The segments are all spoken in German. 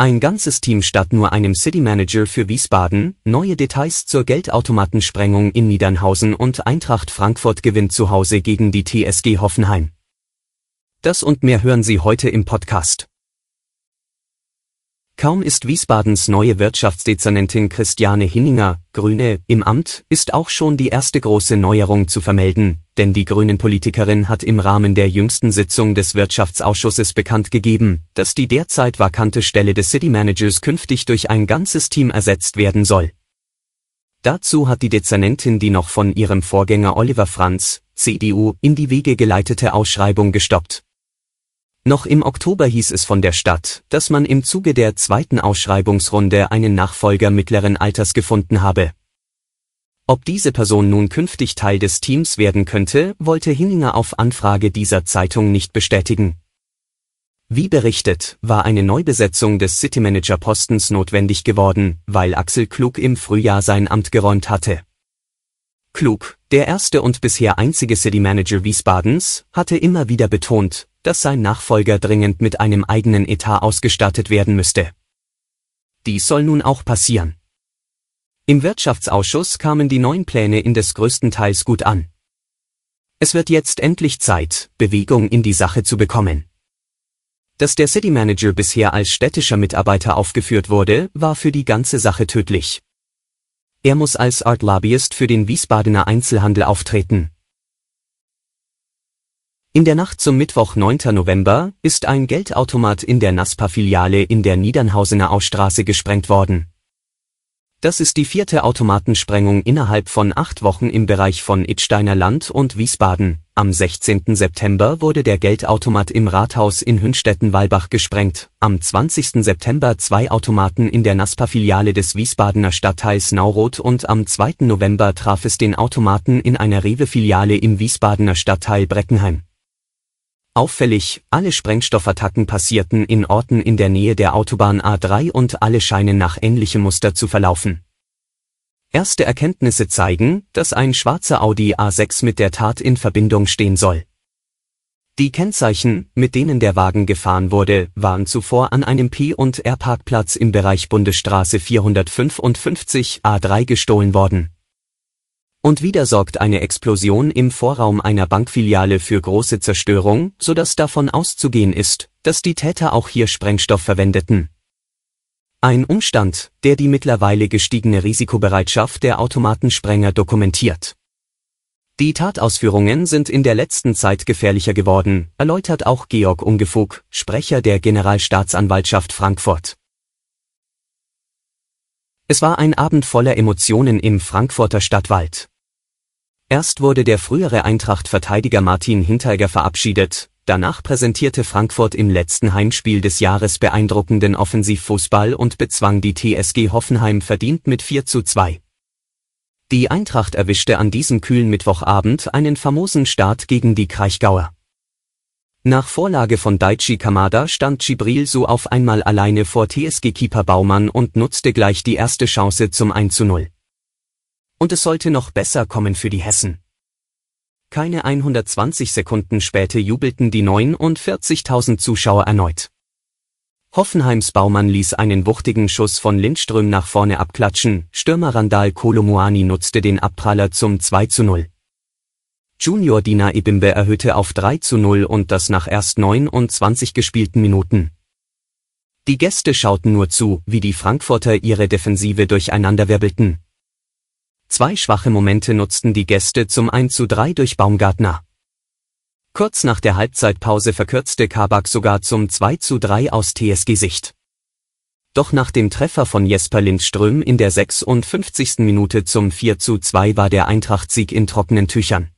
Ein ganzes Team statt nur einem City Manager für Wiesbaden, neue Details zur Geldautomatensprengung in Niedernhausen und Eintracht Frankfurt gewinnt zu Hause gegen die TSG Hoffenheim. Das und mehr hören Sie heute im Podcast. Kaum ist Wiesbadens neue Wirtschaftsdezernentin Christiane Hinninger, Grüne, im Amt, ist auch schon die erste große Neuerung zu vermelden, denn die Grünen-Politikerin hat im Rahmen der jüngsten Sitzung des Wirtschaftsausschusses bekannt gegeben, dass die derzeit vakante Stelle des City Managers künftig durch ein ganzes Team ersetzt werden soll. Dazu hat die Dezernentin die noch von ihrem Vorgänger Oliver Franz, CDU, in die Wege geleitete Ausschreibung gestoppt. Noch im Oktober hieß es von der Stadt, dass man im Zuge der zweiten Ausschreibungsrunde einen Nachfolger mittleren Alters gefunden habe. Ob diese Person nun künftig Teil des Teams werden könnte, wollte Hinninger auf Anfrage dieser Zeitung nicht bestätigen. Wie berichtet, war eine Neubesetzung des Citymanager-Postens notwendig geworden, weil Axel Klug im Frühjahr sein Amt geräumt hatte. Klug, der erste und bisher einzige City Manager Wiesbadens, hatte immer wieder betont, dass sein Nachfolger dringend mit einem eigenen Etat ausgestattet werden müsste. Dies soll nun auch passieren. Im Wirtschaftsausschuss kamen die neuen Pläne indes größtenteils gut an. Es wird jetzt endlich Zeit, Bewegung in die Sache zu bekommen. Dass der City Manager bisher als städtischer Mitarbeiter aufgeführt wurde, war für die ganze Sache tödlich. Er muss als Art Lobbyist für den Wiesbadener Einzelhandel auftreten, in der Nacht zum Mittwoch 9. November ist ein Geldautomat in der NASPA-Filiale in der Niedernhausener Ausstraße gesprengt worden. Das ist die vierte Automatensprengung innerhalb von acht Wochen im Bereich von Idsteiner Land und Wiesbaden. Am 16. September wurde der Geldautomat im Rathaus in Hünstetten-Walbach gesprengt, am 20. September zwei Automaten in der NASPA-Filiale des Wiesbadener Stadtteils Nauroth und am 2. November traf es den Automaten in einer Rewe-Filiale im Wiesbadener Stadtteil Breckenheim. Auffällig, alle Sprengstoffattacken passierten in Orten in der Nähe der Autobahn A3 und alle scheinen nach ähnlichem Muster zu verlaufen. Erste Erkenntnisse zeigen, dass ein schwarzer Audi A6 mit der Tat in Verbindung stehen soll. Die Kennzeichen, mit denen der Wagen gefahren wurde, waren zuvor an einem P- und R-Parkplatz im Bereich Bundesstraße 455 A3 gestohlen worden und wieder sorgt eine Explosion im Vorraum einer Bankfiliale für große Zerstörung, so dass davon auszugehen ist, dass die Täter auch hier Sprengstoff verwendeten. Ein Umstand, der die mittlerweile gestiegene Risikobereitschaft der Automatensprenger dokumentiert. Die Tatausführungen sind in der letzten Zeit gefährlicher geworden, erläutert auch Georg Ungefug, Sprecher der Generalstaatsanwaltschaft Frankfurt. Es war ein Abend voller Emotionen im Frankfurter Stadtwald. Erst wurde der frühere Eintracht-Verteidiger Martin Hinteregger verabschiedet, danach präsentierte Frankfurt im letzten Heimspiel des Jahres beeindruckenden Offensivfußball und bezwang die TSG Hoffenheim verdient mit 4 zu 2. Die Eintracht erwischte an diesem kühlen Mittwochabend einen famosen Start gegen die Kraichgauer. Nach Vorlage von Daichi Kamada stand Gibril so auf einmal alleine vor TSG-Keeper Baumann und nutzte gleich die erste Chance zum 1 zu 0. Und es sollte noch besser kommen für die Hessen. Keine 120 Sekunden später jubelten die 49.000 Zuschauer erneut. Hoffenheims Baumann ließ einen wuchtigen Schuss von Lindström nach vorne abklatschen, Stürmer Randall Kolomuani nutzte den Abpraller zum 2 zu 0. Junior Dina Ebimbe erhöhte auf 3 zu 0 und das nach erst 29 gespielten Minuten. Die Gäste schauten nur zu, wie die Frankfurter ihre Defensive durcheinanderwirbelten. Zwei schwache Momente nutzten die Gäste zum 1 zu 3 durch Baumgartner. Kurz nach der Halbzeitpause verkürzte Kabak sogar zum 2 zu 3 aus TSG-Sicht. Doch nach dem Treffer von Jesper Lindström in der 56. Minute zum 4 zu 2 war der Eintracht-Sieg in trockenen Tüchern.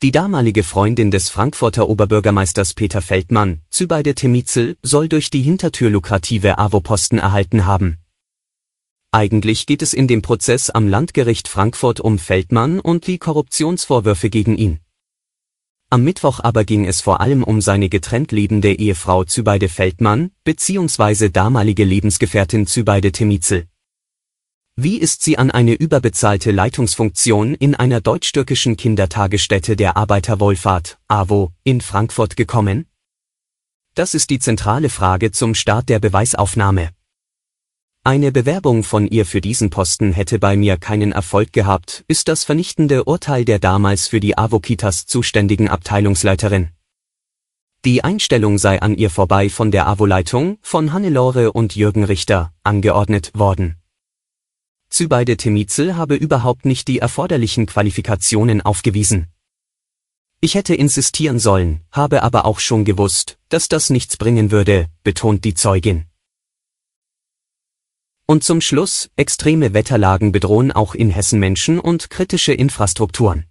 Die damalige Freundin des Frankfurter Oberbürgermeisters Peter Feldmann, Zübeide Temizel, soll durch die Hintertür lukrative AWO-Posten erhalten haben. Eigentlich geht es in dem Prozess am Landgericht Frankfurt um Feldmann und die Korruptionsvorwürfe gegen ihn. Am Mittwoch aber ging es vor allem um seine getrennt lebende Ehefrau Zübeide Feldmann bzw. damalige Lebensgefährtin Zübeide Temizel. Wie ist sie an eine überbezahlte Leitungsfunktion in einer deutsch-türkischen Kindertagesstätte der Arbeiterwohlfahrt, AWO, in Frankfurt gekommen? Das ist die zentrale Frage zum Start der Beweisaufnahme. Eine Bewerbung von ihr für diesen Posten hätte bei mir keinen Erfolg gehabt, ist das vernichtende Urteil der damals für die AWO-Kitas zuständigen Abteilungsleiterin. Die Einstellung sei an ihr vorbei von der AWO-Leitung, von Hannelore und Jürgen Richter, angeordnet worden. Zübeide Temizel habe überhaupt nicht die erforderlichen Qualifikationen aufgewiesen. Ich hätte insistieren sollen, habe aber auch schon gewusst, dass das nichts bringen würde, betont die Zeugin. Und zum Schluss, extreme Wetterlagen bedrohen auch in Hessen Menschen und kritische Infrastrukturen.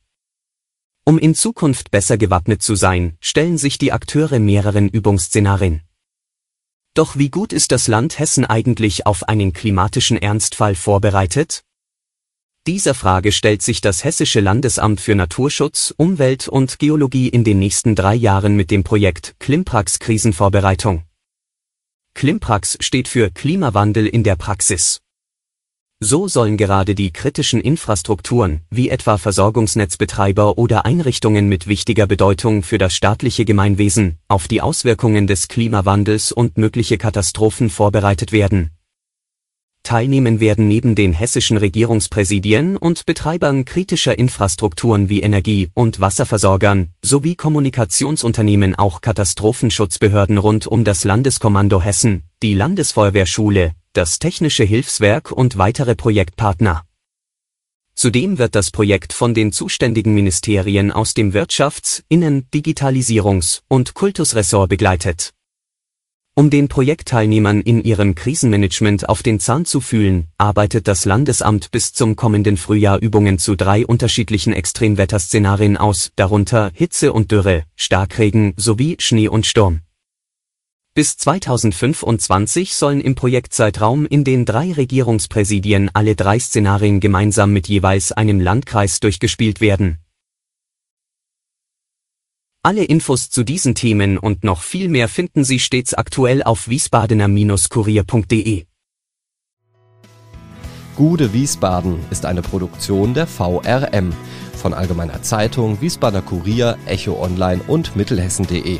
Um in Zukunft besser gewappnet zu sein, stellen sich die Akteure mehreren Übungsszenarien. Doch wie gut ist das Land Hessen eigentlich auf einen klimatischen Ernstfall vorbereitet? Dieser Frage stellt sich das Hessische Landesamt für Naturschutz, Umwelt und Geologie in den nächsten drei Jahren mit dem Projekt Klimprax Krisenvorbereitung. Klimprax steht für Klimawandel in der Praxis. So sollen gerade die kritischen Infrastrukturen, wie etwa Versorgungsnetzbetreiber oder Einrichtungen mit wichtiger Bedeutung für das staatliche Gemeinwesen, auf die Auswirkungen des Klimawandels und mögliche Katastrophen vorbereitet werden. Teilnehmen werden neben den hessischen Regierungspräsidien und Betreibern kritischer Infrastrukturen wie Energie- und Wasserversorgern sowie Kommunikationsunternehmen auch Katastrophenschutzbehörden rund um das Landeskommando Hessen, die Landesfeuerwehrschule, das Technische Hilfswerk und weitere Projektpartner. Zudem wird das Projekt von den zuständigen Ministerien aus dem Wirtschafts-, Innen-, Digitalisierungs- und Kultusressort begleitet. Um den Projektteilnehmern in ihrem Krisenmanagement auf den Zahn zu fühlen, arbeitet das Landesamt bis zum kommenden Frühjahr Übungen zu drei unterschiedlichen Extremwetterszenarien aus, darunter Hitze und Dürre, Starkregen sowie Schnee und Sturm. Bis 2025 sollen im Projektzeitraum in den drei Regierungspräsidien alle drei Szenarien gemeinsam mit jeweils einem Landkreis durchgespielt werden. Alle Infos zu diesen Themen und noch viel mehr finden Sie stets aktuell auf wiesbadener-kurier.de. Gude Wiesbaden ist eine Produktion der VRM von Allgemeiner Zeitung, Wiesbadener Kurier, Echo Online und Mittelhessen.de.